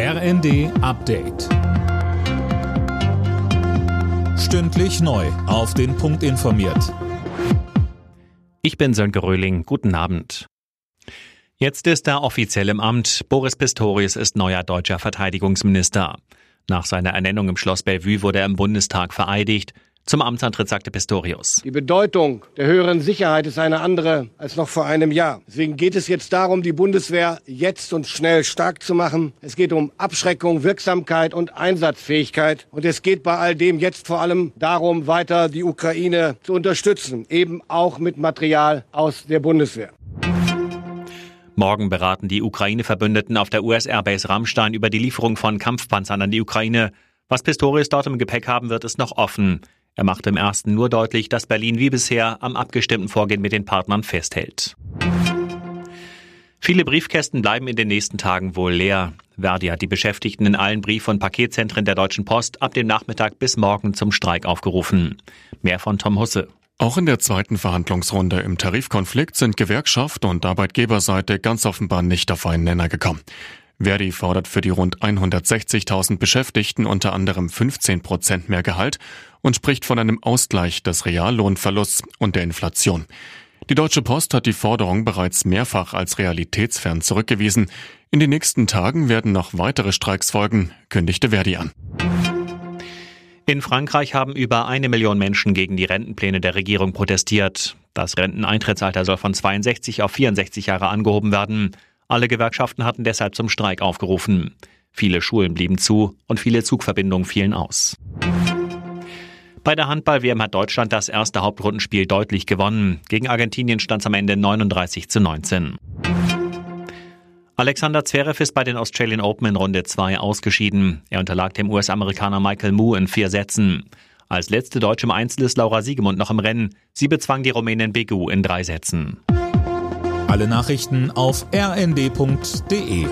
RND Update. Stündlich neu. Auf den Punkt informiert. Ich bin Sönke Röhling. Guten Abend. Jetzt ist er offiziell im Amt. Boris Pistorius ist neuer deutscher Verteidigungsminister. Nach seiner Ernennung im Schloss Bellevue wurde er im Bundestag vereidigt. Zum Amtsantritt sagte Pistorius. Die Bedeutung der höheren Sicherheit ist eine andere als noch vor einem Jahr. Deswegen geht es jetzt darum, die Bundeswehr jetzt und schnell stark zu machen. Es geht um Abschreckung, Wirksamkeit und Einsatzfähigkeit. Und es geht bei all dem jetzt vor allem darum, weiter die Ukraine zu unterstützen, eben auch mit Material aus der Bundeswehr. Morgen beraten die Ukraine-Verbündeten auf der US-Airbase Rammstein über die Lieferung von Kampfpanzern an die Ukraine. Was Pistorius dort im Gepäck haben wird, ist noch offen. Er machte im ersten nur deutlich, dass Berlin wie bisher am abgestimmten Vorgehen mit den Partnern festhält. Viele Briefkästen bleiben in den nächsten Tagen wohl leer. Verdi hat die Beschäftigten in allen Brief- und Paketzentren der Deutschen Post ab dem Nachmittag bis morgen zum Streik aufgerufen. Mehr von Tom Husse. Auch in der zweiten Verhandlungsrunde im Tarifkonflikt sind Gewerkschaft und Arbeitgeberseite ganz offenbar nicht auf einen Nenner gekommen. Verdi fordert für die rund 160.000 Beschäftigten unter anderem 15 Prozent mehr Gehalt und spricht von einem Ausgleich des Reallohnverlusts und der Inflation. Die Deutsche Post hat die Forderung bereits mehrfach als realitätsfern zurückgewiesen. In den nächsten Tagen werden noch weitere Streiks folgen, kündigte Verdi an. In Frankreich haben über eine Million Menschen gegen die Rentenpläne der Regierung protestiert. Das Renteneintrittsalter soll von 62 auf 64 Jahre angehoben werden. Alle Gewerkschaften hatten deshalb zum Streik aufgerufen. Viele Schulen blieben zu und viele Zugverbindungen fielen aus. Bei der Handball-WM hat Deutschland das erste Hauptrundenspiel deutlich gewonnen. Gegen Argentinien stand es am Ende 39 zu 19. Alexander Zverev ist bei den Australian Open in Runde 2 ausgeschieden. Er unterlag dem US-Amerikaner Michael Mu in vier Sätzen. Als letzte Deutsche im Einzel ist Laura Siegemund noch im Rennen. Sie bezwang die Rumänin Begu in drei Sätzen. Alle Nachrichten auf rnd.de